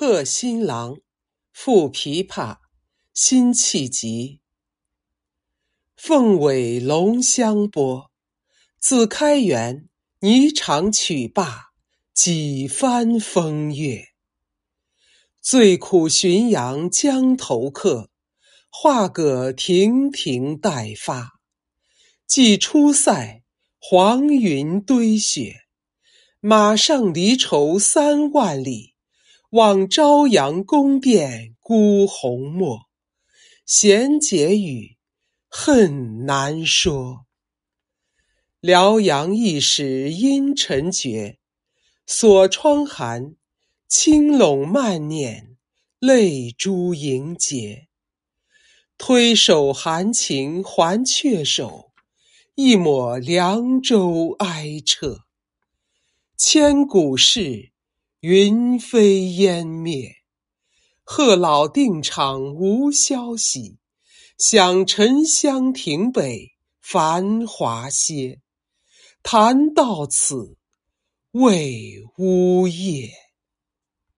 贺新郎，赋琵琶，辛弃疾。凤尾龙香拨，自开元霓裳曲罢几番风月。最苦浔阳江头客，画葛亭亭待发。既出塞，黄云堆雪。马上离愁三万里，望朝阳宫殿孤鸿没。闲解语，恨难说。辽阳一时阴沉绝，锁窗寒，轻拢慢念，泪珠盈睫。推手含情还却手，一抹凉州哀彻。千古事，云飞烟灭。贺老定场无消息，想沉香亭北，繁华歇。谈到此，未呜咽。